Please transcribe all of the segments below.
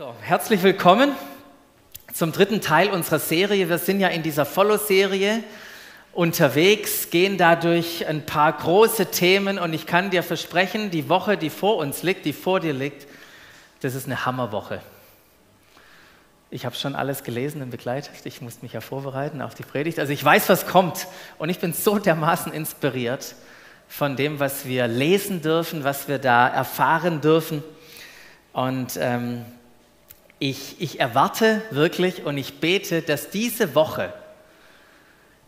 So, herzlich willkommen zum dritten Teil unserer Serie. Wir sind ja in dieser Follow-Serie unterwegs, gehen dadurch ein paar große Themen und ich kann dir versprechen, die Woche, die vor uns liegt, die vor dir liegt, das ist eine Hammerwoche. Ich habe schon alles gelesen im Begleitheft. Ich musste mich ja vorbereiten auf die Predigt. Also ich weiß, was kommt. Und ich bin so dermaßen inspiriert von dem, was wir lesen dürfen, was wir da erfahren dürfen. Und ähm, ich, ich erwarte wirklich und ich bete, dass diese Woche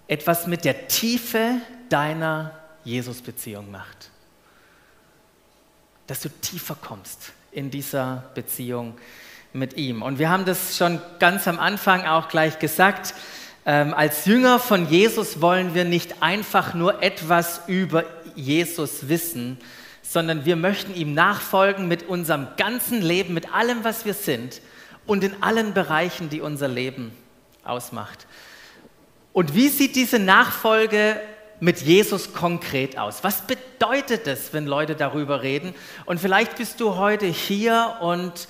etwas mit der Tiefe deiner Jesus-Beziehung macht. Dass du tiefer kommst in dieser Beziehung mit ihm. Und wir haben das schon ganz am Anfang auch gleich gesagt. Ähm, als Jünger von Jesus wollen wir nicht einfach nur etwas über Jesus wissen, sondern wir möchten ihm nachfolgen mit unserem ganzen Leben, mit allem, was wir sind und in allen Bereichen, die unser Leben ausmacht. Und wie sieht diese Nachfolge mit Jesus konkret aus? Was bedeutet es, wenn Leute darüber reden? Und vielleicht bist du heute hier und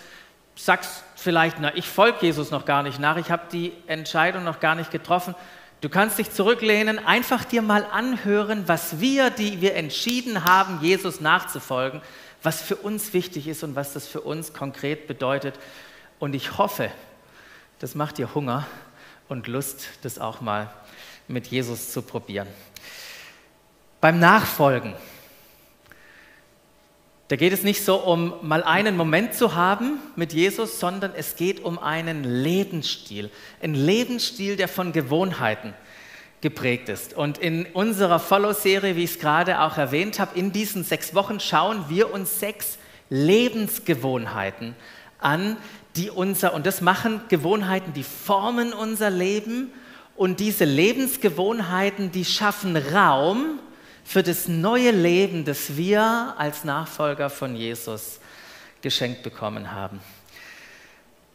sagst vielleicht, na, ich folge Jesus noch gar nicht nach, ich habe die Entscheidung noch gar nicht getroffen. Du kannst dich zurücklehnen, einfach dir mal anhören, was wir, die wir entschieden haben, Jesus nachzufolgen, was für uns wichtig ist und was das für uns konkret bedeutet. Und ich hoffe, das macht dir Hunger und Lust, das auch mal mit Jesus zu probieren. Beim Nachfolgen, da geht es nicht so um mal einen Moment zu haben mit Jesus, sondern es geht um einen Lebensstil. Ein Lebensstil, der von Gewohnheiten geprägt ist. Und in unserer Follow-Serie, wie ich es gerade auch erwähnt habe, in diesen sechs Wochen schauen wir uns sechs Lebensgewohnheiten an, die unser, und das machen Gewohnheiten, die formen unser Leben und diese Lebensgewohnheiten, die schaffen Raum für das neue Leben, das wir als Nachfolger von Jesus geschenkt bekommen haben.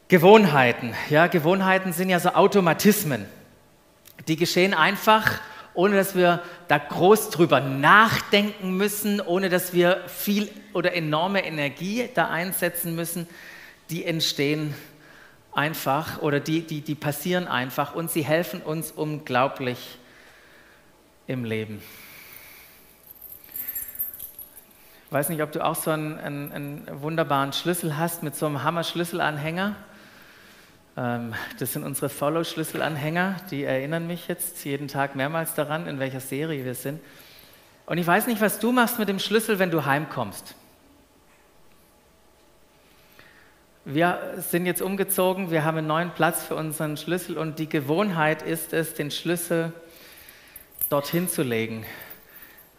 Gewohnheiten, ja, Gewohnheiten sind ja so Automatismen. Die geschehen einfach, ohne dass wir da groß drüber nachdenken müssen, ohne dass wir viel oder enorme Energie da einsetzen müssen die entstehen einfach oder die, die, die passieren einfach und sie helfen uns unglaublich im Leben. Ich weiß nicht, ob du auch so einen, einen, einen wunderbaren Schlüssel hast mit so einem Hammer-Schlüsselanhänger. Ähm, das sind unsere Follow-Schlüsselanhänger, die erinnern mich jetzt jeden Tag mehrmals daran, in welcher Serie wir sind. Und ich weiß nicht, was du machst mit dem Schlüssel, wenn du heimkommst. Wir sind jetzt umgezogen, wir haben einen neuen Platz für unseren Schlüssel und die Gewohnheit ist es, den Schlüssel dorthin zu legen.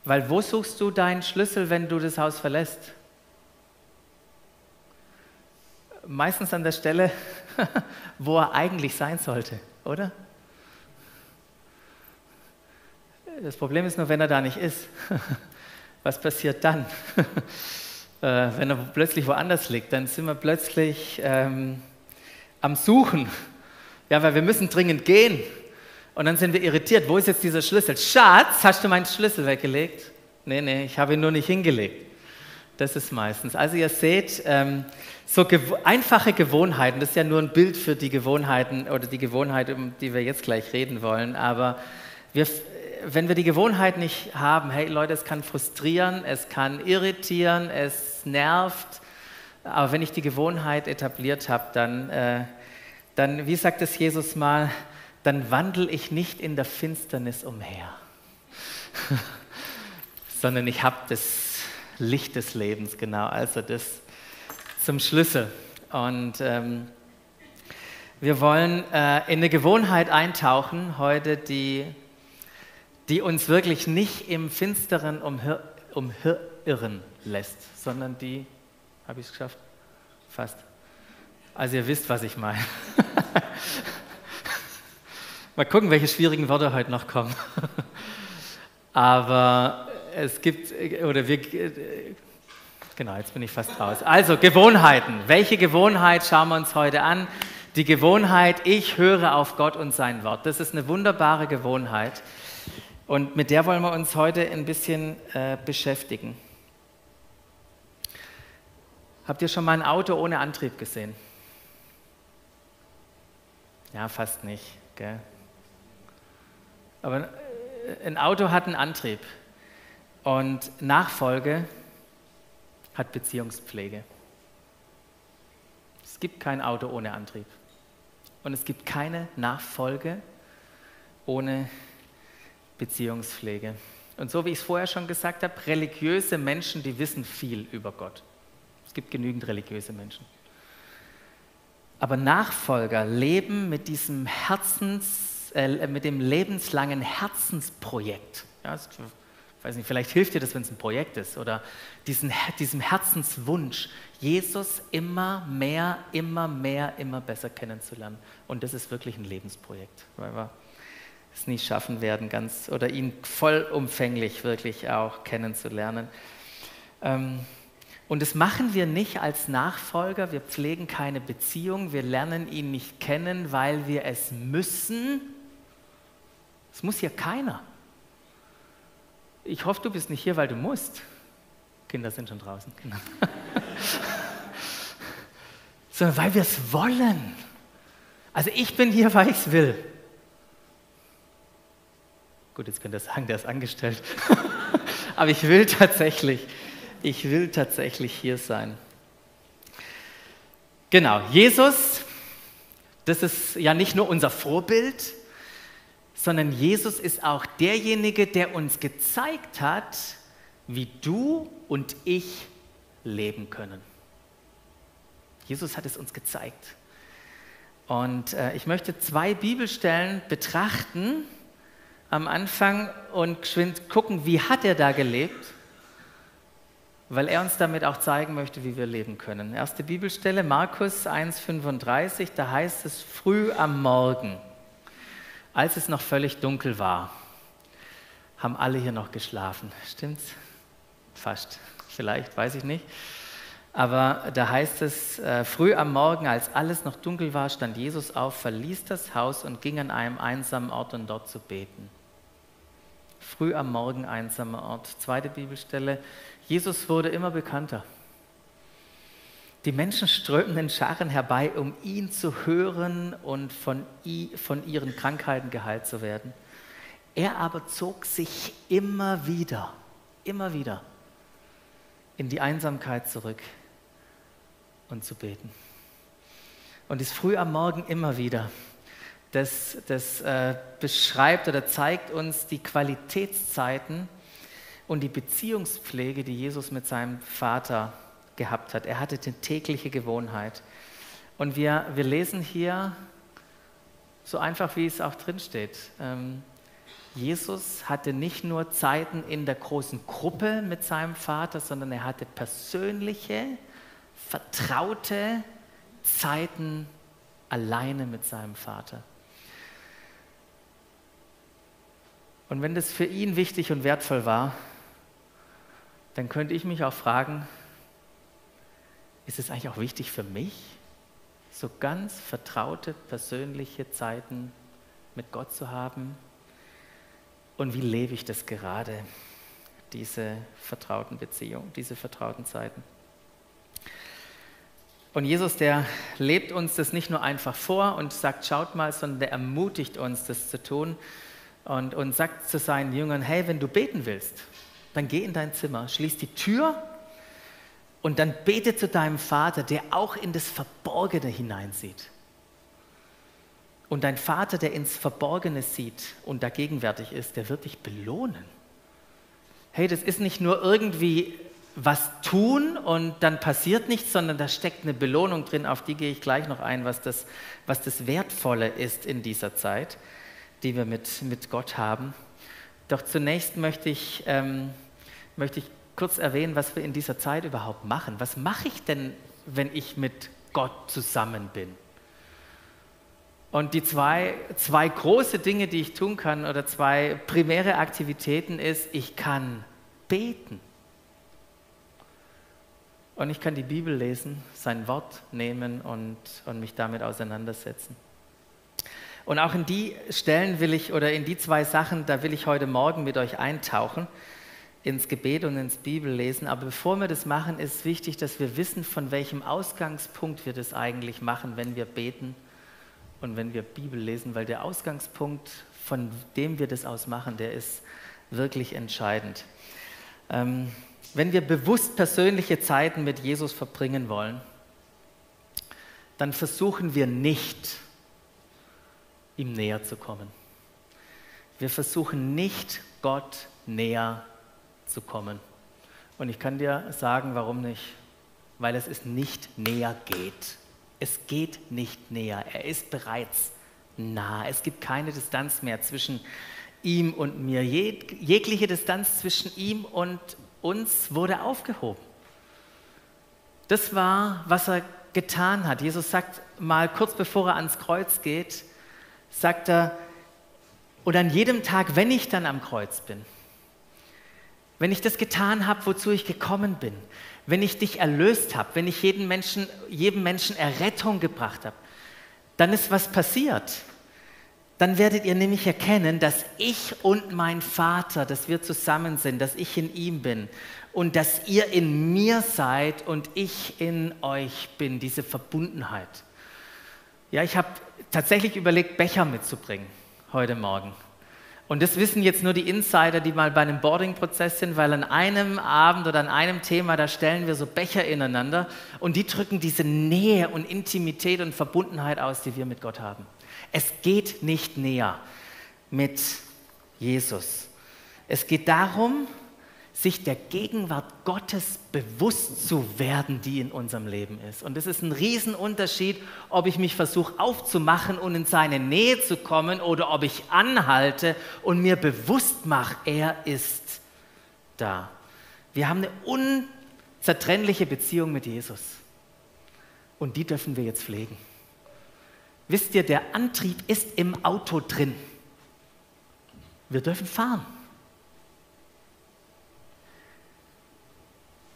Weil wo suchst du deinen Schlüssel, wenn du das Haus verlässt? Meistens an der Stelle, wo er eigentlich sein sollte, oder? Das Problem ist nur, wenn er da nicht ist. Was passiert dann? äh, wenn er plötzlich woanders liegt, dann sind wir plötzlich ähm, am Suchen. Ja, weil wir müssen dringend gehen. Und dann sind wir irritiert. Wo ist jetzt dieser Schlüssel? Schatz, hast du meinen Schlüssel weggelegt? Nee, nee, ich habe ihn nur nicht hingelegt. Das ist meistens. Also ihr seht, ähm, so gew einfache Gewohnheiten, das ist ja nur ein Bild für die Gewohnheiten oder die Gewohnheit, um die wir jetzt gleich reden wollen, aber wir, wenn wir die Gewohnheit nicht haben, hey Leute, es kann frustrieren, es kann irritieren, es nervt, aber wenn ich die Gewohnheit etabliert habe, dann, äh, dann, wie sagt es Jesus mal, dann wandle ich nicht in der Finsternis umher, sondern ich habe das Licht des Lebens, genau, also das zum Schlüssel. Und ähm, wir wollen äh, in eine Gewohnheit eintauchen heute, die die uns wirklich nicht im Finsteren umhir lässt, sondern die, habe ich es geschafft? Fast. Also ihr wisst, was ich meine. Mal gucken, welche schwierigen Worte heute noch kommen. Aber es gibt, oder wir, genau, jetzt bin ich fast raus. Also Gewohnheiten. Welche Gewohnheit schauen wir uns heute an? Die Gewohnheit, ich höre auf Gott und sein Wort. Das ist eine wunderbare Gewohnheit. Und mit der wollen wir uns heute ein bisschen äh, beschäftigen. Habt ihr schon mal ein Auto ohne Antrieb gesehen? Ja, fast nicht. Gell? Aber äh, ein Auto hat einen Antrieb und Nachfolge hat Beziehungspflege. Es gibt kein Auto ohne Antrieb und es gibt keine Nachfolge ohne Beziehungspflege. Und so wie ich es vorher schon gesagt habe, religiöse Menschen, die wissen viel über Gott. Es gibt genügend religiöse Menschen. Aber Nachfolger leben mit diesem Herzens, äh, mit dem lebenslangen Herzensprojekt. Ja, ich weiß nicht, vielleicht hilft dir das, wenn es ein Projekt ist oder diesen, diesem Herzenswunsch, Jesus immer mehr, immer mehr, immer besser kennenzulernen. Und das ist wirklich ein Lebensprojekt, weil wir es nie schaffen werden, ganz oder ihn vollumfänglich wirklich auch kennenzulernen. Ähm, und das machen wir nicht als Nachfolger, wir pflegen keine Beziehung, wir lernen ihn nicht kennen, weil wir es müssen. Es muss hier keiner. Ich hoffe, du bist nicht hier, weil du musst. Kinder sind schon draußen. Sondern weil wir es wollen. Also ich bin hier, weil ich es will. Gut, jetzt könnt ihr sagen, der ist angestellt. Aber ich will tatsächlich ich will tatsächlich hier sein. Genau, Jesus, das ist ja nicht nur unser Vorbild, sondern Jesus ist auch derjenige, der uns gezeigt hat, wie du und ich leben können. Jesus hat es uns gezeigt. Und äh, ich möchte zwei Bibelstellen betrachten am Anfang und gucken, wie hat er da gelebt weil er uns damit auch zeigen möchte, wie wir leben können. Erste Bibelstelle, Markus 1,35, da heißt es, früh am Morgen, als es noch völlig dunkel war, haben alle hier noch geschlafen. Stimmt's? Fast. Vielleicht, weiß ich nicht. Aber da heißt es, äh, früh am Morgen, als alles noch dunkel war, stand Jesus auf, verließ das Haus und ging an einem einsamen Ort, um dort zu beten. Früh am Morgen einsamer Ort. Zweite Bibelstelle, Jesus wurde immer bekannter. Die Menschen strömten in Scharen herbei, um ihn zu hören und von, von ihren Krankheiten geheilt zu werden. Er aber zog sich immer wieder, immer wieder in die Einsamkeit zurück und zu beten. Und ist früh am Morgen immer wieder. Das, das äh, beschreibt oder zeigt uns die Qualitätszeiten, und die Beziehungspflege, die Jesus mit seinem Vater gehabt hat. Er hatte die tägliche Gewohnheit. Und wir, wir lesen hier so einfach, wie es auch drin steht. Ähm, Jesus hatte nicht nur Zeiten in der großen Gruppe mit seinem Vater, sondern er hatte persönliche, vertraute Zeiten alleine mit seinem Vater. Und wenn das für ihn wichtig und wertvoll war, dann könnte ich mich auch fragen, ist es eigentlich auch wichtig für mich, so ganz vertraute, persönliche Zeiten mit Gott zu haben? Und wie lebe ich das gerade, diese vertrauten Beziehungen, diese vertrauten Zeiten? Und Jesus, der lebt uns das nicht nur einfach vor und sagt, schaut mal, sondern der ermutigt uns, das zu tun und, und sagt zu seinen Jüngern, hey, wenn du beten willst, dann geh in dein Zimmer, schließ die Tür und dann bete zu deinem Vater, der auch in das Verborgene hineinsieht. Und dein Vater, der ins Verborgene sieht und da gegenwärtig ist, der wird dich belohnen. Hey, das ist nicht nur irgendwie was tun und dann passiert nichts, sondern da steckt eine Belohnung drin, auf die gehe ich gleich noch ein, was das, was das Wertvolle ist in dieser Zeit, die wir mit, mit Gott haben. Doch zunächst möchte ich, ähm, möchte ich kurz erwähnen, was wir in dieser Zeit überhaupt machen. Was mache ich denn, wenn ich mit Gott zusammen bin? Und die zwei, zwei große Dinge, die ich tun kann, oder zwei primäre Aktivitäten ist, ich kann beten. Und ich kann die Bibel lesen, sein Wort nehmen und, und mich damit auseinandersetzen. Und auch in die Stellen will ich, oder in die zwei Sachen, da will ich heute Morgen mit euch eintauchen, ins Gebet und ins Bibellesen. Aber bevor wir das machen, ist wichtig, dass wir wissen, von welchem Ausgangspunkt wir das eigentlich machen, wenn wir beten und wenn wir Bibel lesen, weil der Ausgangspunkt, von dem wir das aus machen, der ist wirklich entscheidend. Ähm, wenn wir bewusst persönliche Zeiten mit Jesus verbringen wollen, dann versuchen wir nicht, ihm näher zu kommen. Wir versuchen nicht, Gott näher zu kommen. Und ich kann dir sagen, warum nicht. Weil es es nicht näher geht. Es geht nicht näher. Er ist bereits nah. Es gibt keine Distanz mehr zwischen ihm und mir. Jeg jegliche Distanz zwischen ihm und uns wurde aufgehoben. Das war, was er getan hat. Jesus sagt mal kurz bevor er ans Kreuz geht, sagt er, oder an jedem Tag, wenn ich dann am Kreuz bin, wenn ich das getan habe, wozu ich gekommen bin, wenn ich dich erlöst habe, wenn ich jedem Menschen, jedem Menschen Errettung gebracht habe, dann ist was passiert. Dann werdet ihr nämlich erkennen, dass ich und mein Vater, dass wir zusammen sind, dass ich in ihm bin und dass ihr in mir seid und ich in euch bin, diese Verbundenheit. Ja, ich habe tatsächlich überlegt, Becher mitzubringen heute Morgen. Und das wissen jetzt nur die Insider, die mal bei einem Boarding-Prozess sind, weil an einem Abend oder an einem Thema, da stellen wir so Becher ineinander und die drücken diese Nähe und Intimität und Verbundenheit aus, die wir mit Gott haben. Es geht nicht näher mit Jesus. Es geht darum, sich der Gegenwart Gottes bewusst zu werden, die in unserem Leben ist. Und es ist ein Riesenunterschied, ob ich mich versuche aufzumachen und in seine Nähe zu kommen oder ob ich anhalte und mir bewusst mache, er ist da. Wir haben eine unzertrennliche Beziehung mit Jesus. Und die dürfen wir jetzt pflegen. Wisst ihr, der Antrieb ist im Auto drin. Wir dürfen fahren.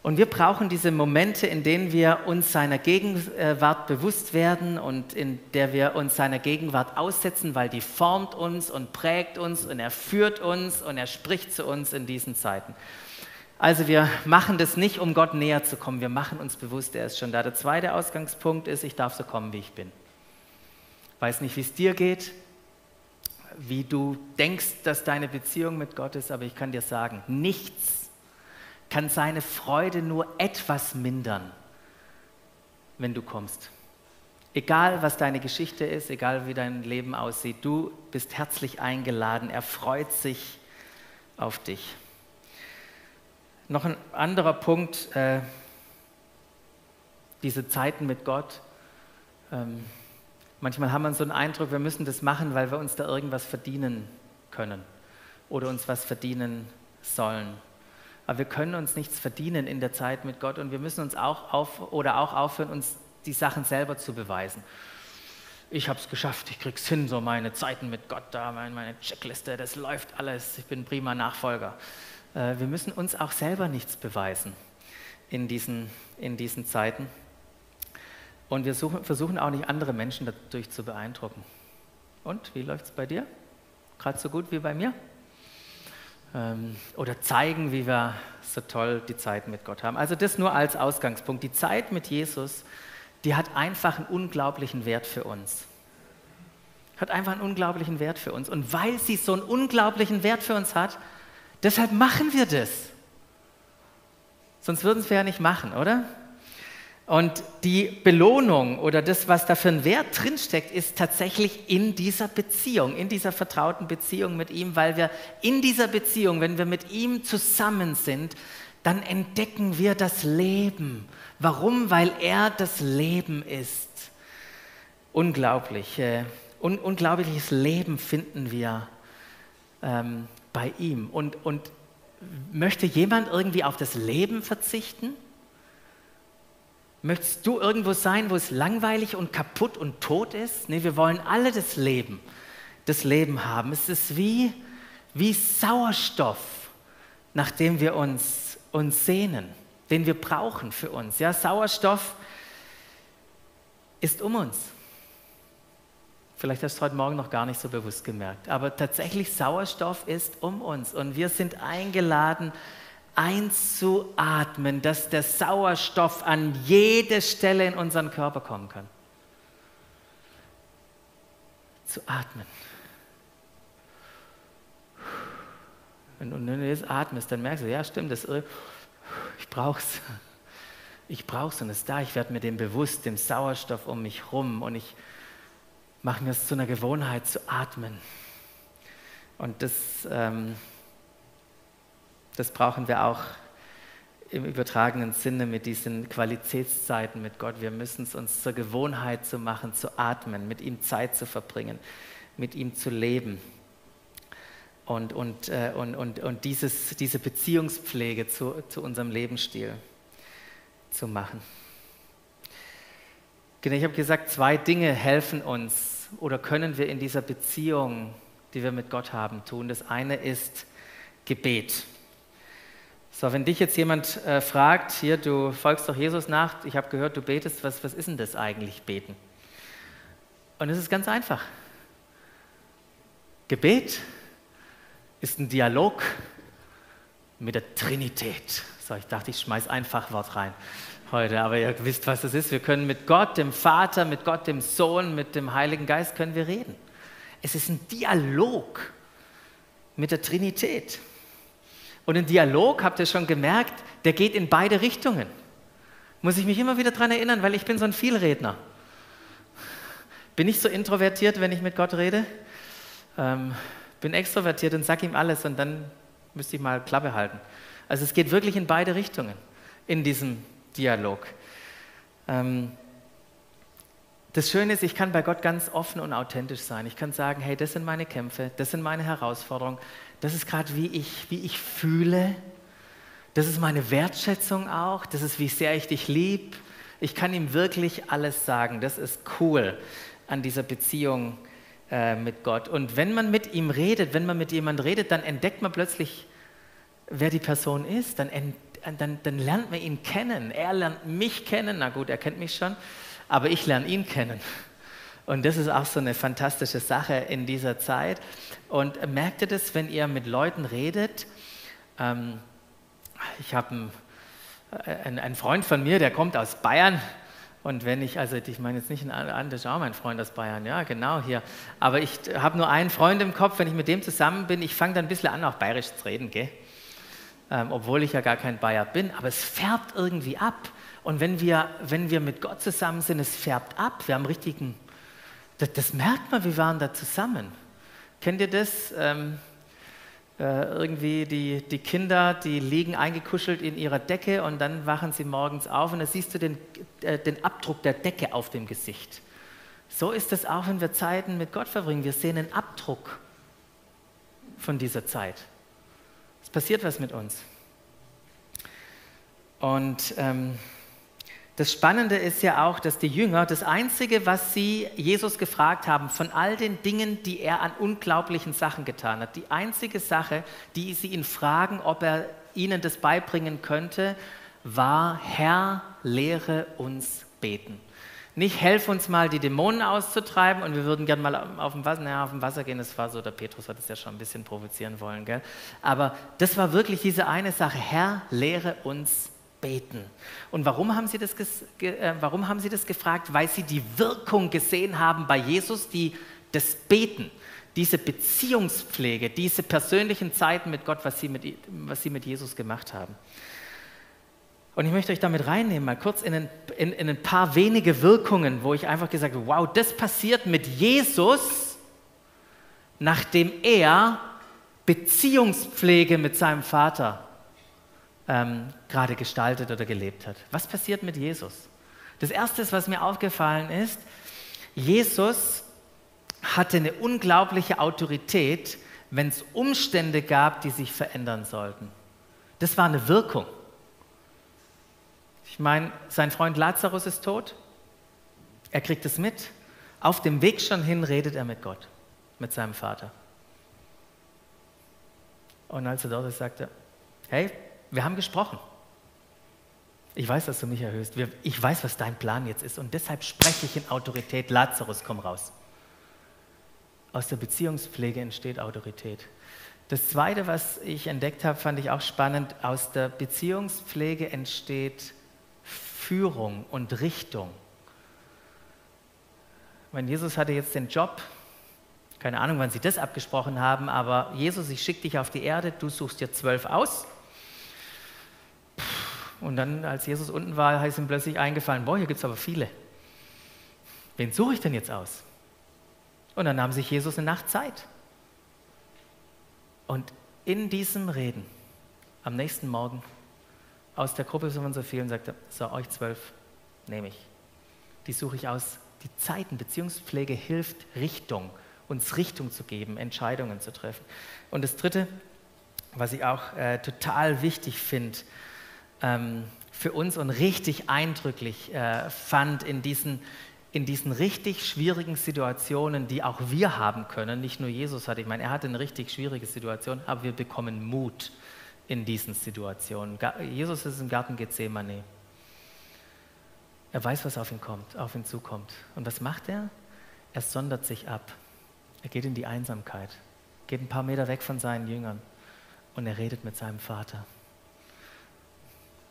Und wir brauchen diese Momente, in denen wir uns seiner Gegenwart bewusst werden und in der wir uns seiner Gegenwart aussetzen, weil die formt uns und prägt uns und er führt uns und er spricht zu uns in diesen Zeiten. Also wir machen das nicht, um Gott näher zu kommen. Wir machen uns bewusst, er ist schon da. Der zweite Ausgangspunkt ist, ich darf so kommen, wie ich bin. Weiß nicht, wie es dir geht, wie du denkst, dass deine Beziehung mit Gott ist, aber ich kann dir sagen, nichts kann seine Freude nur etwas mindern, wenn du kommst. Egal, was deine Geschichte ist, egal wie dein Leben aussieht, du bist herzlich eingeladen. Er freut sich auf dich. Noch ein anderer Punkt, äh, diese Zeiten mit Gott. Ähm, manchmal haben wir so einen Eindruck, wir müssen das machen, weil wir uns da irgendwas verdienen können oder uns was verdienen sollen. Aber wir können uns nichts verdienen in der Zeit mit Gott und wir müssen uns auch auf oder auch aufhören, uns die Sachen selber zu beweisen. Ich habe es geschafft, ich krieg's hin, so meine Zeiten mit Gott da, meine Checkliste, das läuft alles, ich bin prima Nachfolger. Äh, wir müssen uns auch selber nichts beweisen in diesen, in diesen Zeiten. Und wir suchen, versuchen auch nicht andere Menschen dadurch zu beeindrucken. Und wie läuft es bei dir? Gerade so gut wie bei mir? Ähm, oder zeigen, wie wir so toll die Zeit mit Gott haben. Also das nur als Ausgangspunkt. Die Zeit mit Jesus, die hat einfach einen unglaublichen Wert für uns. Hat einfach einen unglaublichen Wert für uns. Und weil sie so einen unglaublichen Wert für uns hat, deshalb machen wir das. Sonst würden wir ja nicht machen, oder? Und die Belohnung oder das, was da für ein Wert drinsteckt, ist tatsächlich in dieser Beziehung, in dieser vertrauten Beziehung mit ihm, weil wir in dieser Beziehung, wenn wir mit ihm zusammen sind, dann entdecken wir das Leben. Warum? Weil er das Leben ist. Unglaublich. Äh, un unglaubliches Leben finden wir ähm, bei ihm. Und, und möchte jemand irgendwie auf das Leben verzichten? Möchtest du irgendwo sein, wo es langweilig und kaputt und tot ist? Nee, wir wollen alle das Leben, das Leben haben. Es ist wie, wie Sauerstoff, nach dem wir uns, uns sehnen, den wir brauchen für uns. Ja, Sauerstoff ist um uns. Vielleicht hast du heute Morgen noch gar nicht so bewusst gemerkt, aber tatsächlich Sauerstoff ist um uns und wir sind eingeladen, einzuatmen, dass der Sauerstoff an jede Stelle in unseren Körper kommen kann. zu atmen. Wenn du jetzt atmest, dann merkst du, ja stimmt, das, ich brauche es. Ich brauche es und es ist da. Ich werde mir dem bewusst, dem Sauerstoff um mich rum und ich mache mir es zu einer Gewohnheit zu atmen. Und das, ähm, das brauchen wir auch im übertragenen Sinne mit diesen Qualitätszeiten mit Gott. Wir müssen es uns zur Gewohnheit zu machen, zu atmen, mit ihm Zeit zu verbringen, mit ihm zu leben und, und, äh, und, und, und dieses, diese Beziehungspflege zu, zu unserem Lebensstil zu machen. Genau, ich habe gesagt, zwei Dinge helfen uns oder können wir in dieser Beziehung, die wir mit Gott haben, tun. Das eine ist Gebet. So, wenn dich jetzt jemand äh, fragt, hier, du folgst doch Jesus nach, ich habe gehört, du betest, was, was ist denn das eigentlich, beten? Und es ist ganz einfach. Gebet ist ein Dialog mit der Trinität. So, ich dachte, ich schmeiße ein Fachwort rein heute, aber ihr wisst, was das ist. Wir können mit Gott, dem Vater, mit Gott, dem Sohn, mit dem Heiligen Geist können wir reden. Es ist ein Dialog mit der Trinität. Und ein Dialog, habt ihr schon gemerkt, der geht in beide Richtungen. Muss ich mich immer wieder daran erinnern, weil ich bin so ein Vielredner. Bin ich so introvertiert, wenn ich mit Gott rede? Ähm, bin extrovertiert und sag ihm alles und dann müsste ich mal Klappe halten. Also es geht wirklich in beide Richtungen in diesem Dialog. Ähm, das Schöne ist, ich kann bei Gott ganz offen und authentisch sein. Ich kann sagen, hey, das sind meine Kämpfe, das sind meine Herausforderungen, das ist gerade wie ich, wie ich fühle, das ist meine Wertschätzung auch, das ist wie sehr ich dich liebe. Ich kann ihm wirklich alles sagen. Das ist cool an dieser Beziehung äh, mit Gott. Und wenn man mit ihm redet, wenn man mit jemandem redet, dann entdeckt man plötzlich, wer die Person ist. Dann, dann, dann lernt man ihn kennen. Er lernt mich kennen. Na gut, er kennt mich schon, aber ich lerne ihn kennen. Und das ist auch so eine fantastische Sache in dieser Zeit. Und merkt ihr das, wenn ihr mit Leuten redet? Ähm, ich habe einen, äh, einen Freund von mir, der kommt aus Bayern und wenn ich, also ich meine jetzt nicht einen das ist auch mein Freund aus Bayern, ja, genau hier. Aber ich habe nur einen Freund im Kopf, wenn ich mit dem zusammen bin, ich fange dann ein bisschen an, auch bayerisch zu reden, gell? Ähm, obwohl ich ja gar kein Bayer bin, aber es färbt irgendwie ab. Und wenn wir, wenn wir mit Gott zusammen sind, es färbt ab. Wir haben richtigen, das, das merkt man, wir waren da zusammen. Kennt ihr das? Ähm, äh, irgendwie die, die Kinder, die liegen eingekuschelt in ihrer Decke und dann wachen sie morgens auf und da siehst du den, äh, den Abdruck der Decke auf dem Gesicht. So ist es auch, wenn wir Zeiten mit Gott verbringen. Wir sehen einen Abdruck von dieser Zeit. Es passiert was mit uns. Und ähm, das Spannende ist ja auch, dass die Jünger das Einzige, was sie Jesus gefragt haben, von all den Dingen, die er an unglaublichen Sachen getan hat, die einzige Sache, die sie ihn fragen, ob er ihnen das beibringen könnte, war, Herr, lehre uns beten. Nicht, helf uns mal, die Dämonen auszutreiben und wir würden gerne mal auf dem Wasser, naja, auf dem Wasser gehen, das war so, der Petrus hat es ja schon ein bisschen provozieren wollen, gell? Aber das war wirklich diese eine Sache, Herr, lehre uns beten beten. Und warum haben, sie das äh, warum haben sie das gefragt? Weil sie die Wirkung gesehen haben bei Jesus, die das Beten, diese Beziehungspflege, diese persönlichen Zeiten mit Gott, was sie mit, was sie mit Jesus gemacht haben. Und ich möchte euch damit reinnehmen, mal kurz in ein, in, in ein paar wenige Wirkungen, wo ich einfach gesagt habe, wow, das passiert mit Jesus, nachdem er Beziehungspflege mit seinem Vater ähm, gerade gestaltet oder gelebt hat. Was passiert mit Jesus? Das Erste, was mir aufgefallen ist, Jesus hatte eine unglaubliche Autorität, wenn es Umstände gab, die sich verändern sollten. Das war eine Wirkung. Ich meine, sein Freund Lazarus ist tot. Er kriegt es mit. Auf dem Weg schon hin redet er mit Gott, mit seinem Vater. Und als er dort ist, sagt er, hey, wir haben gesprochen. Ich weiß, dass du mich erhöhst. Ich weiß, was dein Plan jetzt ist. Und deshalb spreche ich in Autorität. Lazarus, komm raus. Aus der Beziehungspflege entsteht Autorität. Das Zweite, was ich entdeckt habe, fand ich auch spannend. Aus der Beziehungspflege entsteht Führung und Richtung. Mein Jesus hatte jetzt den Job, Keine Ahnung, wann sie das abgesprochen haben, aber Jesus, ich schicke dich auf die Erde, du suchst dir zwölf aus. Und dann, als Jesus unten war, ist ihm plötzlich eingefallen, boah, hier gibt es aber viele. Wen suche ich denn jetzt aus? Und dann nahm sich Jesus eine Nacht Zeit. Und in diesem Reden, am nächsten Morgen, aus der Gruppe von so vielen, sagte so, euch zwölf nehme ich. Die suche ich aus. Die Zeiten, Beziehungspflege hilft Richtung uns Richtung zu geben, Entscheidungen zu treffen. Und das Dritte, was ich auch äh, total wichtig finde ähm, für uns und richtig eindrücklich äh, fand in diesen, in diesen richtig schwierigen Situationen, die auch wir haben können, nicht nur Jesus hat, ich meine, er hatte eine richtig schwierige Situation, aber wir bekommen Mut in diesen Situationen. Jesus ist im Garten Gethsemane. Er weiß, was auf ihn kommt, auf ihn zukommt. Und was macht er? Er sondert sich ab. Er geht in die Einsamkeit, geht ein paar Meter weg von seinen Jüngern und er redet mit seinem Vater.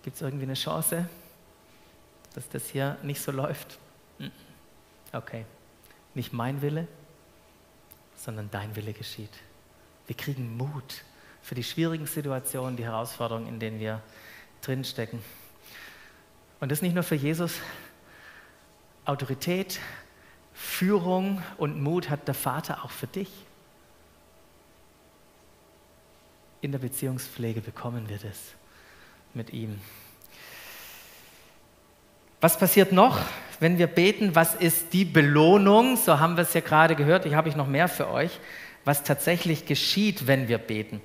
Gibt es irgendwie eine Chance, dass das hier nicht so läuft? Okay, nicht mein Wille, sondern dein Wille geschieht. Wir kriegen Mut für die schwierigen Situationen, die Herausforderungen, in denen wir drinstecken. Und das nicht nur für Jesus. Autorität, Führung und Mut hat der Vater auch für dich. In der Beziehungspflege bekommen wir das mit ihm. Was passiert noch, wenn wir beten? Was ist die Belohnung? So haben wir es ja gerade gehört. Ich habe ich noch mehr für euch. Was tatsächlich geschieht, wenn wir beten?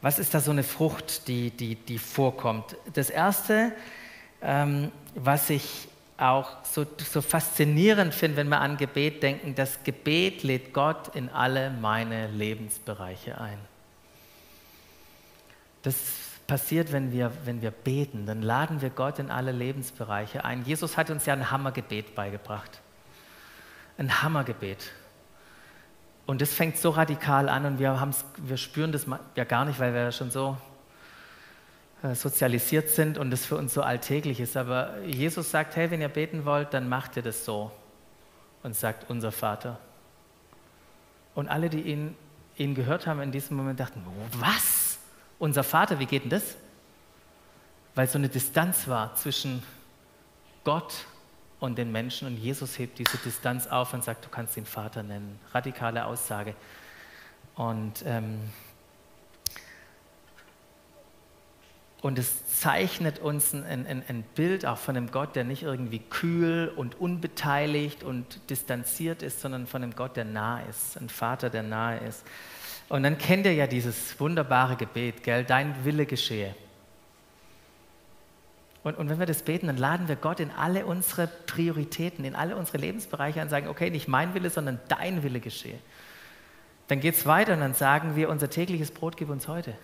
Was ist da so eine Frucht, die, die, die vorkommt? Das Erste, ähm, was ich auch so, so faszinierend finde, wenn wir an Gebet denken, das Gebet lädt Gott in alle meine Lebensbereiche ein. Das passiert, wenn wir, wenn wir beten, dann laden wir Gott in alle Lebensbereiche ein. Jesus hat uns ja ein Hammergebet beigebracht. Ein Hammergebet. Und das fängt so radikal an und wir, wir spüren das ja gar nicht, weil wir ja schon so äh, sozialisiert sind und das für uns so alltäglich ist. Aber Jesus sagt, hey, wenn ihr beten wollt, dann macht ihr das so und sagt, unser Vater. Und alle, die ihn, ihn gehört haben in diesem Moment, dachten, was? Unser Vater, wie geht denn das? Weil so eine Distanz war zwischen Gott und den Menschen und Jesus hebt diese Distanz auf und sagt, du kannst ihn Vater nennen. Radikale Aussage. Und ähm, Und es zeichnet uns ein, ein, ein, Bild auch von einem Gott, der nicht irgendwie kühl und unbeteiligt und distanziert ist, sondern von einem Gott, der nah ist, ein Vater, der nahe ist. Und dann kennt ihr ja dieses wunderbare Gebet, gell? Dein Wille geschehe. Und, und wenn wir das beten, dann laden wir Gott in alle unsere Prioritäten, in alle unsere Lebensbereiche und sagen, okay, nicht mein Wille, sondern dein Wille geschehe. Dann geht es weiter und dann sagen wir, unser tägliches Brot gib uns heute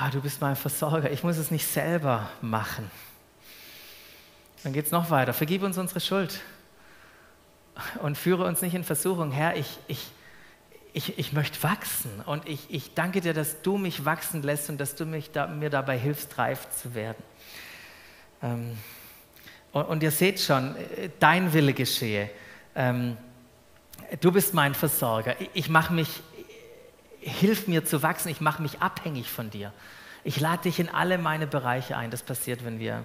oh, du bist mein Versorger, ich muss es nicht selber machen. Dann geht es noch weiter, vergib uns unsere Schuld und führe uns nicht in Versuchung. Herr, ich, ich, ich, ich möchte wachsen und ich, ich danke dir, dass du mich wachsen lässt und dass du mich da, mir dabei hilfst, reif zu werden. Ähm, und, und, ihr seht schon, dein Wille geschehe. Ähm, du bist mein Versorger. Ich, ich mache mich hilf mir zu wachsen, ich mache mich abhängig von dir. Ich lade dich in alle meine Bereiche ein. Das passiert, wenn wir,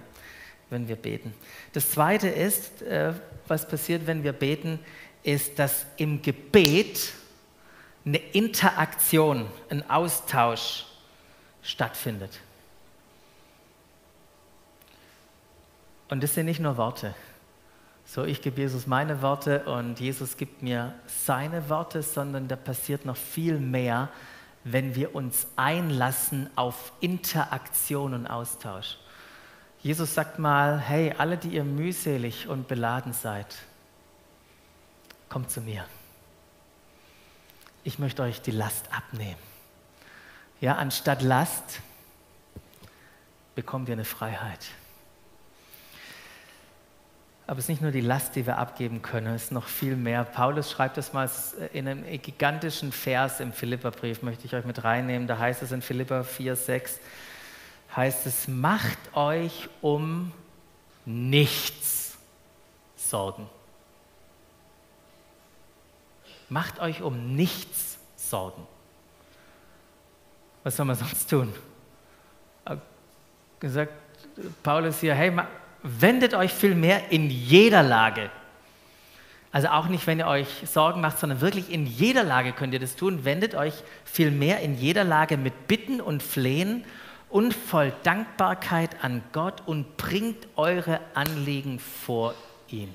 wenn wir beten. Das Zweite ist, äh, was passiert, wenn wir beten, ist, dass im Gebet eine Interaktion, ein Austausch stattfindet. Und das sind nicht nur Worte. So, ich gebe Jesus meine Worte und Jesus gibt mir seine Worte, sondern da passiert noch viel mehr, wenn wir uns einlassen auf Interaktion und Austausch. Jesus sagt mal, hey, alle, die ihr mühselig und beladen seid, kommt zu mir. Ich möchte euch die Last abnehmen. Ja, anstatt Last bekommt ihr eine Freiheit. Aber es ist nicht nur die Last, die wir abgeben können, es ist noch viel mehr. Paulus schreibt das mal in einem gigantischen Vers im Philipperbrief, möchte ich euch mit reinnehmen. Da heißt es in Philipper 4, 6, heißt es, macht euch um nichts Sorgen. Macht euch um nichts Sorgen. Was soll man sonst tun? Gesagt, Paulus hier, hey, wendet euch vielmehr in jeder Lage. Also auch nicht, wenn ihr euch Sorgen macht, sondern wirklich in jeder Lage könnt ihr das tun. Wendet euch vielmehr in jeder Lage mit Bitten und Flehen und voll Dankbarkeit an Gott und bringt eure Anliegen vor ihn.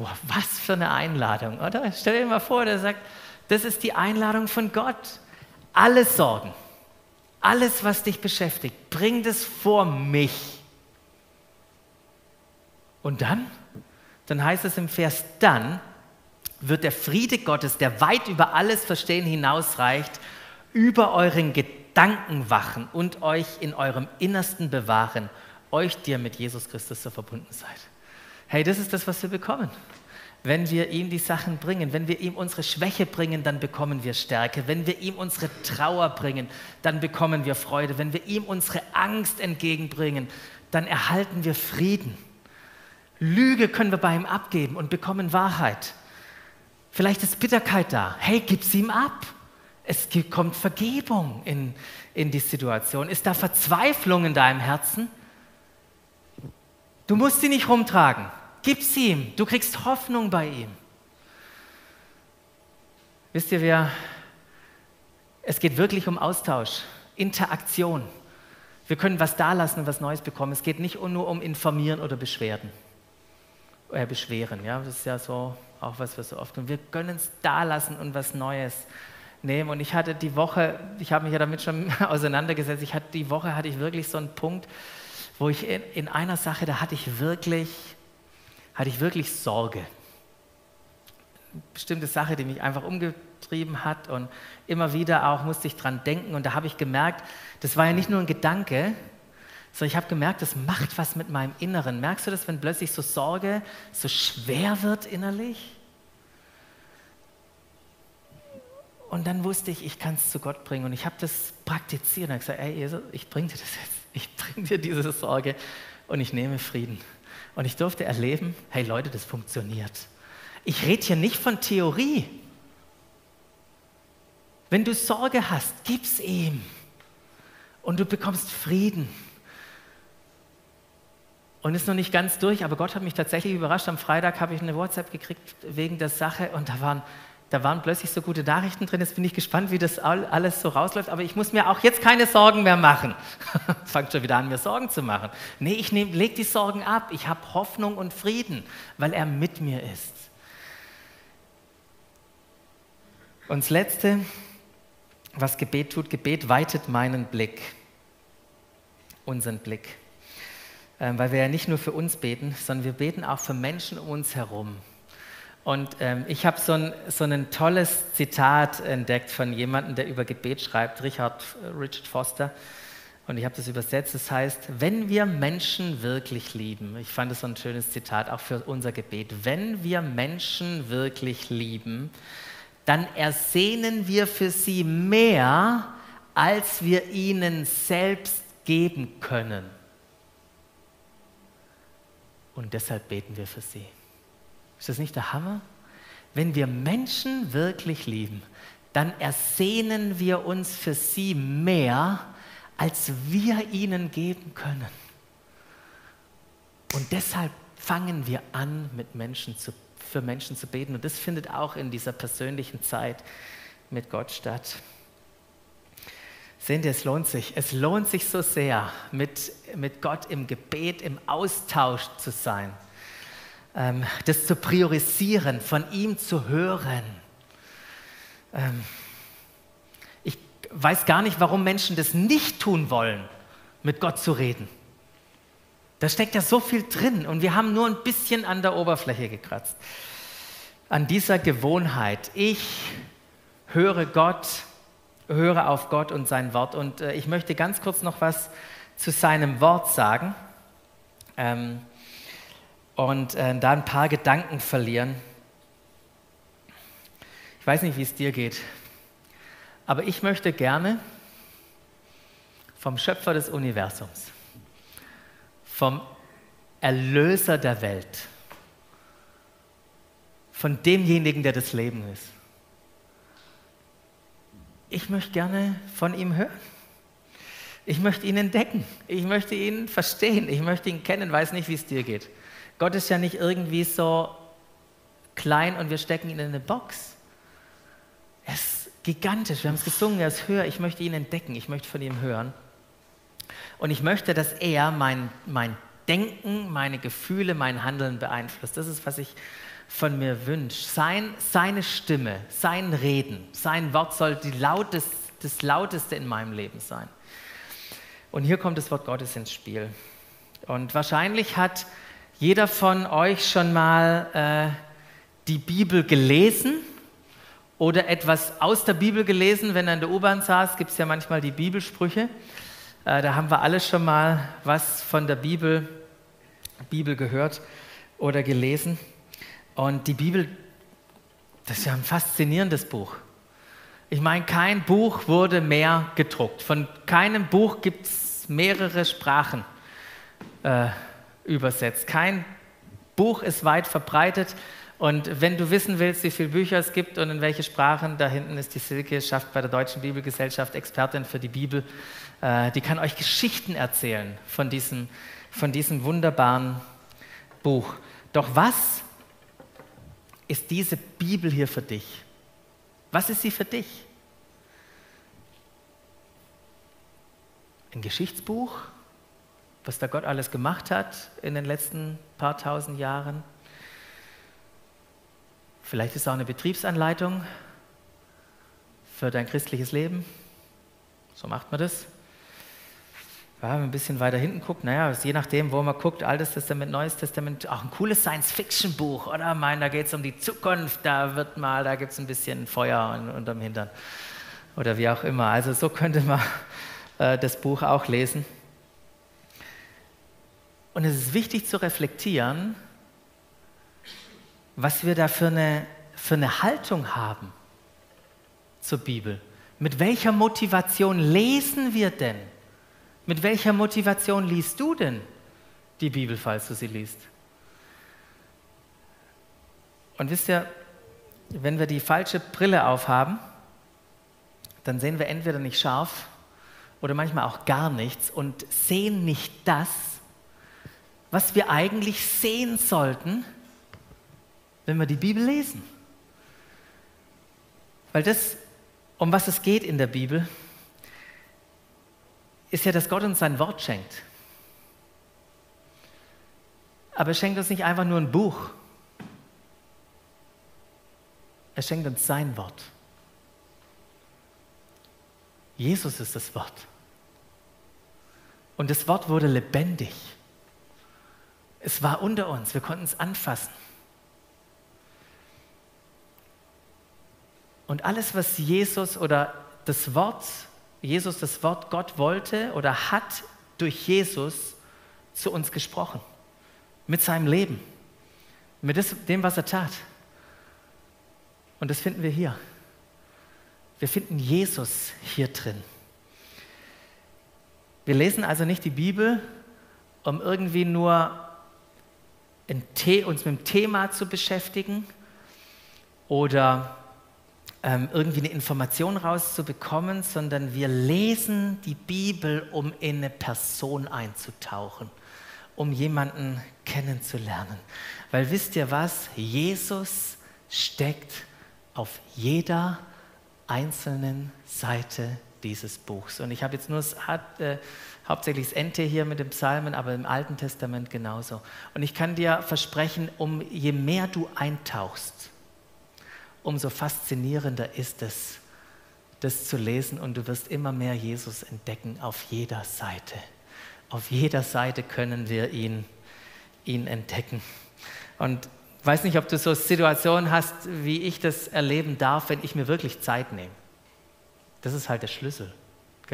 Wow, was für eine Einladung, oder? Stell dir mal vor, der sagt, das ist die Einladung von Gott. Alle Sorgen, alles, was dich beschäftigt, bring das vor mich. Und dann? Dann heißt es im Vers, dann wird der Friede Gottes, der weit über alles Verstehen hinausreicht, über euren Gedanken wachen und euch in eurem Innersten bewahren, euch, die ihr mit Jesus Christus so verbunden seid. Hey, das ist das, was wir bekommen. Wenn wir ihm die Sachen bringen, wenn wir ihm unsere Schwäche bringen, dann bekommen wir Stärke. Wenn wir ihm unsere Trauer bringen, dann bekommen wir Freude. Wenn wir ihm unsere Angst entgegenbringen, dann erhalten wir Frieden. Lüge können wir bei ihm abgeben und bekommen Wahrheit. Vielleicht ist Bitterkeit da. Hey, gib sie ihm ab. Es kommt Vergebung in, in die Situation. Ist da Verzweiflung in deinem Herzen? Du musst sie nicht rumtragen. Gib sie ihm. Du kriegst Hoffnung bei ihm. Wisst ihr, wir, es geht wirklich um Austausch, Interaktion. Wir können was da lassen und was Neues bekommen. Es geht nicht nur um Informieren oder Beschwerden. Äh, beschweren. Ja? Das ist ja so auch was wir so oft tun. Wir können es da lassen und was Neues nehmen. Und ich hatte die Woche, ich habe mich ja damit schon auseinandergesetzt, ich hatte, die Woche hatte ich wirklich so einen Punkt, wo ich in, in einer Sache, da hatte ich wirklich, hatte ich wirklich Sorge. Bestimmte Sache, die mich einfach umgetrieben hat und immer wieder auch musste ich dran denken und da habe ich gemerkt, das war ja nicht nur ein Gedanke, sondern ich habe gemerkt, das macht was mit meinem Inneren. Merkst du das, wenn plötzlich so Sorge so schwer wird innerlich? Und dann wusste ich, ich kann es zu Gott bringen. Und ich habe das praktiziert und habe gesagt, ey Jesus, ich bringe dir das jetzt ich bringe dir diese Sorge und ich nehme Frieden. Und ich durfte erleben, hey Leute, das funktioniert. Ich rede hier nicht von Theorie. Wenn du Sorge hast, gib's ihm und du bekommst Frieden. Und ist noch nicht ganz durch, aber Gott hat mich tatsächlich überrascht. Am Freitag habe ich eine WhatsApp gekriegt wegen der Sache und da waren da waren plötzlich so gute Nachrichten drin. Jetzt bin ich gespannt, wie das alles so rausläuft. Aber ich muss mir auch jetzt keine Sorgen mehr machen. Fangt schon wieder an, mir Sorgen zu machen. Nee, ich lege die Sorgen ab. Ich habe Hoffnung und Frieden, weil er mit mir ist. Und das Letzte, was Gebet tut, Gebet weitet meinen Blick, unseren Blick. Ähm, weil wir ja nicht nur für uns beten, sondern wir beten auch für Menschen um uns herum. Und ähm, ich habe so ein, so ein tolles Zitat entdeckt von jemandem, der über Gebet schreibt, Richard, äh, Richard Foster. Und ich habe das übersetzt. Das heißt, wenn wir Menschen wirklich lieben, ich fand es so ein schönes Zitat auch für unser Gebet, wenn wir Menschen wirklich lieben, dann ersehnen wir für sie mehr, als wir ihnen selbst geben können. Und deshalb beten wir für sie. Ist das nicht der Hammer? Wenn wir Menschen wirklich lieben, dann ersehnen wir uns für sie mehr, als wir ihnen geben können. Und deshalb fangen wir an, mit Menschen zu, für Menschen zu beten. Und das findet auch in dieser persönlichen Zeit mit Gott statt. Sehen Sie, es lohnt sich. Es lohnt sich so sehr, mit, mit Gott im Gebet, im Austausch zu sein das zu priorisieren, von ihm zu hören. Ähm, ich weiß gar nicht, warum Menschen das nicht tun wollen, mit Gott zu reden. Da steckt ja so viel drin und wir haben nur ein bisschen an der Oberfläche gekratzt. An dieser Gewohnheit. Ich höre Gott, höre auf Gott und sein Wort. Und äh, ich möchte ganz kurz noch was zu seinem Wort sagen. Ähm, und äh, da ein paar Gedanken verlieren. Ich weiß nicht, wie es dir geht, aber ich möchte gerne vom Schöpfer des Universums, vom Erlöser der Welt, von demjenigen, der das Leben ist. Ich möchte gerne von ihm hören. Ich möchte ihn entdecken. Ich möchte ihn verstehen. Ich möchte ihn kennen. Weiß nicht, wie es dir geht. Gott ist ja nicht irgendwie so klein und wir stecken ihn in eine Box. Er ist gigantisch. Wir haben es gesungen. Er ist höher. Ich möchte ihn entdecken. Ich möchte von ihm hören. Und ich möchte, dass er mein, mein Denken, meine Gefühle, mein Handeln beeinflusst. Das ist, was ich von mir wünsche. Sein, seine Stimme, sein Reden, sein Wort soll die lautest, das Lauteste in meinem Leben sein. Und hier kommt das Wort Gottes ins Spiel. Und wahrscheinlich hat jeder von euch schon mal äh, die Bibel gelesen oder etwas aus der Bibel gelesen. Wenn er in der U-Bahn saß, gibt es ja manchmal die Bibelsprüche. Äh, da haben wir alle schon mal was von der Bibel, Bibel gehört oder gelesen. Und die Bibel, das ist ja ein faszinierendes Buch. Ich meine, kein Buch wurde mehr gedruckt. Von keinem Buch gibt es mehrere Sprachen äh, übersetzt. Kein Buch ist weit verbreitet. Und wenn du wissen willst, wie viele Bücher es gibt und in welche Sprachen, da hinten ist die Silke, schafft bei der Deutschen Bibelgesellschaft Expertin für die Bibel. Äh, die kann euch Geschichten erzählen von diesem, von diesem wunderbaren Buch. Doch was ist diese Bibel hier für dich? Was ist sie für dich? Ein Geschichtsbuch, was da Gott alles gemacht hat in den letzten paar tausend Jahren? Vielleicht ist es auch eine Betriebsanleitung für dein christliches Leben. So macht man das. Ja, wenn man ein bisschen weiter hinten guckt, naja, je nachdem, wo man guckt, Altes Testament, Neues Testament, auch ein cooles Science-Fiction-Buch, oder? Mein, da geht es um die Zukunft, da wird mal, da gibt es ein bisschen Feuer unterm Hintern. Oder wie auch immer. Also so könnte man äh, das Buch auch lesen. Und es ist wichtig zu reflektieren, was wir da für eine, für eine Haltung haben zur Bibel. Mit welcher Motivation lesen wir denn? Mit welcher Motivation liest du denn die Bibel, falls du sie liest? Und wisst ihr, wenn wir die falsche Brille aufhaben, dann sehen wir entweder nicht scharf oder manchmal auch gar nichts und sehen nicht das, was wir eigentlich sehen sollten, wenn wir die Bibel lesen. Weil das, um was es geht in der Bibel, ist ja, dass Gott uns sein Wort schenkt. Aber er schenkt uns nicht einfach nur ein Buch. Er schenkt uns sein Wort. Jesus ist das Wort. Und das Wort wurde lebendig. Es war unter uns, wir konnten es anfassen. Und alles, was Jesus oder das Wort, Jesus, das Wort Gott wollte oder hat durch Jesus zu uns gesprochen. Mit seinem Leben. Mit dem, was er tat. Und das finden wir hier. Wir finden Jesus hier drin. Wir lesen also nicht die Bibel, um irgendwie nur uns mit dem Thema zu beschäftigen oder ähm, irgendwie eine Information rauszubekommen, sondern wir lesen die Bibel, um in eine Person einzutauchen, um jemanden kennenzulernen. Weil wisst ihr was? Jesus steckt auf jeder einzelnen Seite dieses Buchs. Und ich habe jetzt nur hauptsächlich das NT hier mit den Psalmen, aber im Alten Testament genauso. Und ich kann dir versprechen, um je mehr du eintauchst, umso faszinierender ist es, das zu lesen und du wirst immer mehr Jesus entdecken auf jeder Seite. Auf jeder Seite können wir ihn, ihn entdecken. Und weiß nicht, ob du so Situationen hast, wie ich das erleben darf, wenn ich mir wirklich Zeit nehme. Das ist halt der Schlüssel.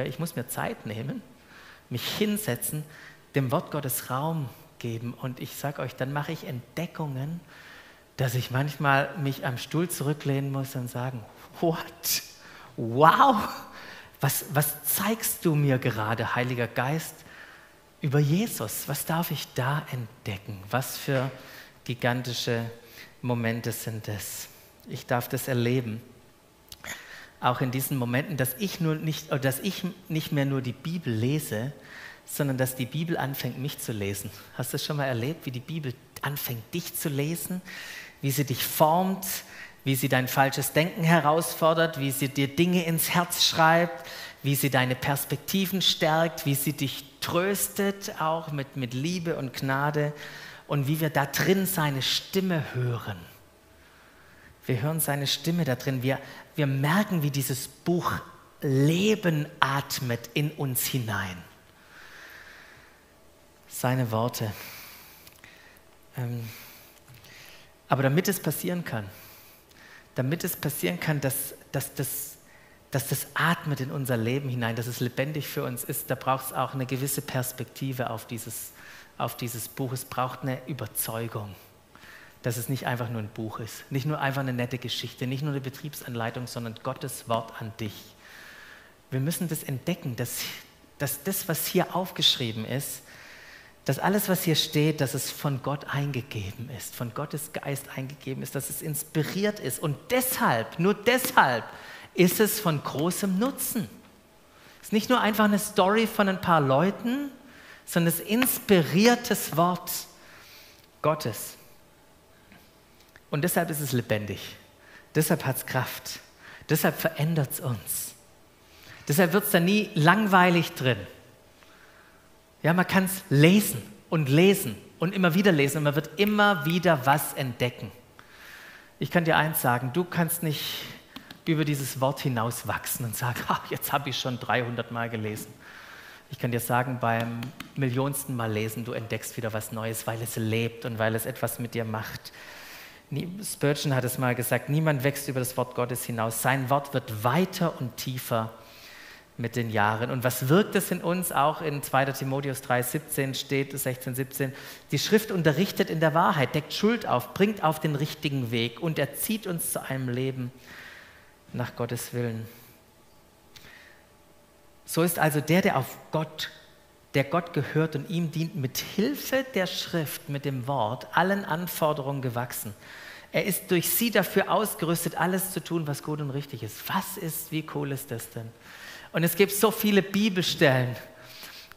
Ich muss mir Zeit nehmen, mich hinsetzen, dem Wort Gottes Raum geben und ich sage euch, dann mache ich Entdeckungen, dass ich manchmal mich am Stuhl zurücklehnen muss und sagen, what? Wow, was, was zeigst du mir gerade, Heiliger Geist, über Jesus? Was darf ich da entdecken? Was für gigantische Momente sind es. Ich darf das erleben. Auch in diesen Momenten, dass ich, nur nicht, dass ich nicht mehr nur die Bibel lese, sondern dass die Bibel anfängt, mich zu lesen. Hast du das schon mal erlebt, wie die Bibel anfängt, dich zu lesen, wie sie dich formt, wie sie dein falsches Denken herausfordert, wie sie dir Dinge ins Herz schreibt, wie sie deine Perspektiven stärkt, wie sie dich tröstet, auch mit, mit Liebe und Gnade und wie wir da drin seine Stimme hören. Wir hören seine Stimme da drin. Wir, wir merken, wie dieses Buch Leben atmet in uns hinein. Seine Worte. Ähm, aber damit es passieren kann, damit es passieren kann, dass, dass, dass, dass das atmet in unser Leben hinein, dass es lebendig für uns ist, da braucht es auch eine gewisse Perspektive auf dieses, auf dieses Buch. Es braucht eine Überzeugung, dass es nicht einfach nur ein Buch ist, nicht nur einfach eine nette Geschichte, nicht nur eine Betriebsanleitung, sondern Gottes Wort an dich. Wir müssen das entdecken, dass, dass das, was hier aufgeschrieben ist, dass alles, was hier steht, dass es von Gott eingegeben ist, von Gottes Geist eingegeben ist, dass es inspiriert ist. Und deshalb, nur deshalb, ist es von großem Nutzen. Es ist nicht nur einfach eine Story von ein paar Leuten, sondern es ist inspiriertes Wort Gottes. Und deshalb ist es lebendig. Deshalb hat es Kraft. Deshalb verändert es uns. Deshalb wird es da nie langweilig drin. Ja, man kann es lesen und lesen und immer wieder lesen und man wird immer wieder was entdecken. Ich kann dir eins sagen, du kannst nicht über dieses Wort hinauswachsen und sagen, ach, jetzt habe ich schon 300 Mal gelesen. Ich kann dir sagen, beim millionsten Mal lesen, du entdeckst wieder was Neues, weil es lebt und weil es etwas mit dir macht. Spurgeon hat es mal gesagt, niemand wächst über das Wort Gottes hinaus. Sein Wort wird weiter und tiefer mit den Jahren. Und was wirkt es in uns? Auch in 2. Timotheus 3, 17 steht, 16, 17, die Schrift unterrichtet in der Wahrheit, deckt Schuld auf, bringt auf den richtigen Weg und erzieht uns zu einem Leben nach Gottes Willen. So ist also der, der auf Gott, der Gott gehört und ihm dient, mit Hilfe der Schrift, mit dem Wort, allen Anforderungen gewachsen. Er ist durch sie dafür ausgerüstet, alles zu tun, was gut und richtig ist. Was ist, wie cool ist das denn? Und es gibt so viele Bibelstellen,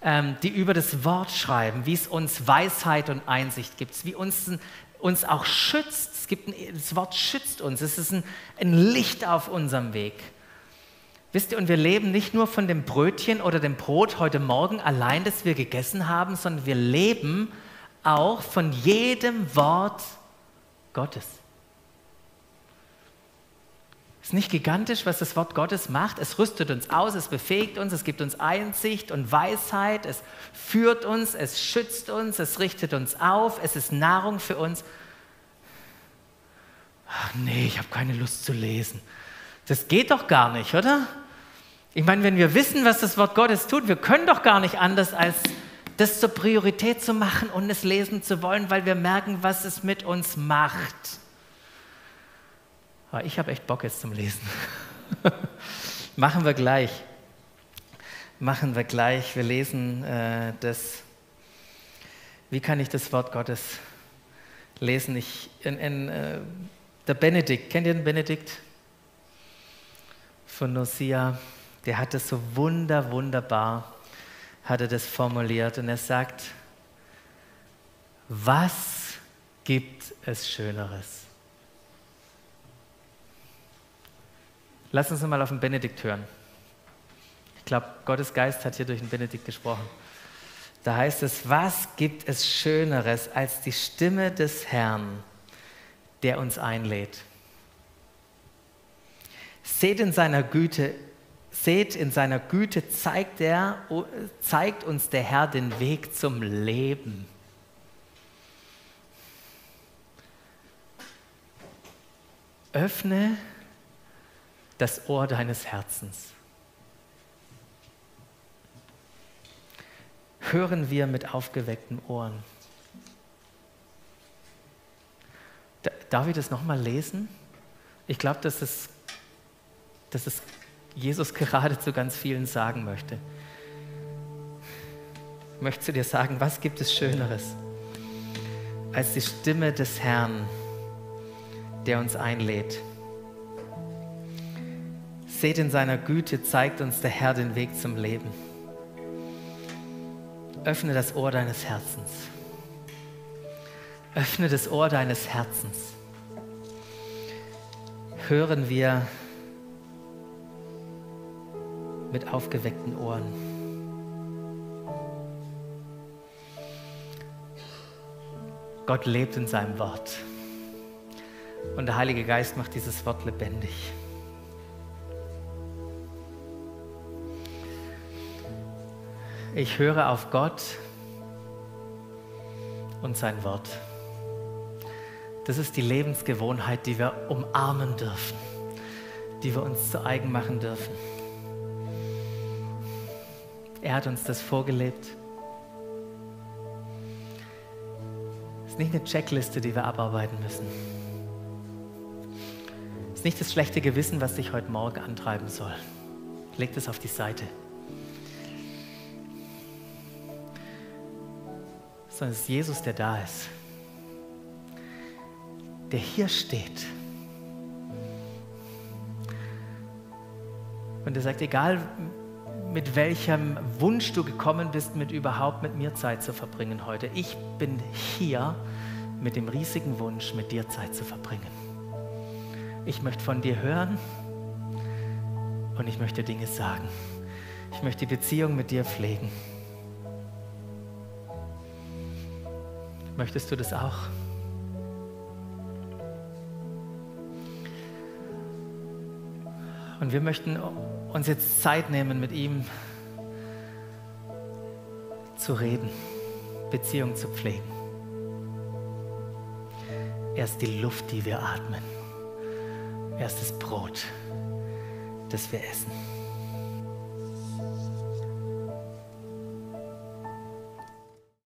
ähm, die über das Wort schreiben, wie es uns Weisheit und Einsicht gibt, wie uns, uns auch schützt. Es gibt ein, das Wort schützt uns. Es ist ein, ein Licht auf unserem Weg. Wisst ihr, und wir leben nicht nur von dem Brötchen oder dem Brot heute Morgen allein, das wir gegessen haben, sondern wir leben auch von jedem Wort Gottes. Ist nicht gigantisch, was das Wort Gottes macht? Es rüstet uns aus, es befähigt uns, es gibt uns Einsicht und Weisheit, es führt uns, es schützt uns, es richtet uns auf, es ist Nahrung für uns. Ach nee, ich habe keine Lust zu lesen. Das geht doch gar nicht, oder? Ich meine, wenn wir wissen, was das Wort Gottes tut, wir können doch gar nicht anders, als das zur Priorität zu machen und es lesen zu wollen, weil wir merken, was es mit uns macht. Aber ich habe echt Bock jetzt zum Lesen. Machen wir gleich. Machen wir gleich. Wir lesen äh, das. Wie kann ich das Wort Gottes lesen? Ich, in, in, äh, der Benedikt, kennt ihr den Benedikt? Von Nosia, der hat das so wunder, wunderbar, hat er das formuliert und er sagt, was gibt es Schöneres? Lass uns mal auf den Benedikt hören. Ich glaube, Gottes Geist hat hier durch den Benedikt gesprochen. Da heißt es, was gibt es Schöneres als die Stimme des Herrn, der uns einlädt? Seht in seiner Güte, seht in seiner Güte zeigt, er, zeigt uns der Herr den Weg zum Leben. Öffne das Ohr deines Herzens. Hören wir mit aufgeweckten Ohren. Darf ich das nochmal lesen? Ich glaube, dass es dass es Jesus gerade zu ganz vielen sagen möchte. Ich möchte zu dir sagen, was gibt es Schöneres als die Stimme des Herrn, der uns einlädt. Seht in seiner Güte, zeigt uns der Herr den Weg zum Leben. Öffne das Ohr deines Herzens. Öffne das Ohr deines Herzens. Hören wir mit aufgeweckten Ohren. Gott lebt in seinem Wort. Und der Heilige Geist macht dieses Wort lebendig. Ich höre auf Gott und sein Wort. Das ist die Lebensgewohnheit, die wir umarmen dürfen, die wir uns zu eigen machen dürfen. Er hat uns das vorgelebt. Es ist nicht eine Checkliste, die wir abarbeiten müssen. Es ist nicht das schlechte Gewissen, was dich heute Morgen antreiben soll. Leg es auf die Seite. Sondern es ist Jesus, der da ist. Der hier steht. Und er sagt, egal mit welchem Wunsch du gekommen bist, mit überhaupt mit mir Zeit zu verbringen heute. Ich bin hier mit dem riesigen Wunsch, mit dir Zeit zu verbringen. Ich möchte von dir hören und ich möchte Dinge sagen. Ich möchte die Beziehung mit dir pflegen. Möchtest du das auch? Und wir möchten uns jetzt Zeit nehmen, mit ihm zu reden, Beziehung zu pflegen. Er ist die Luft, die wir atmen. Er ist das Brot, das wir essen.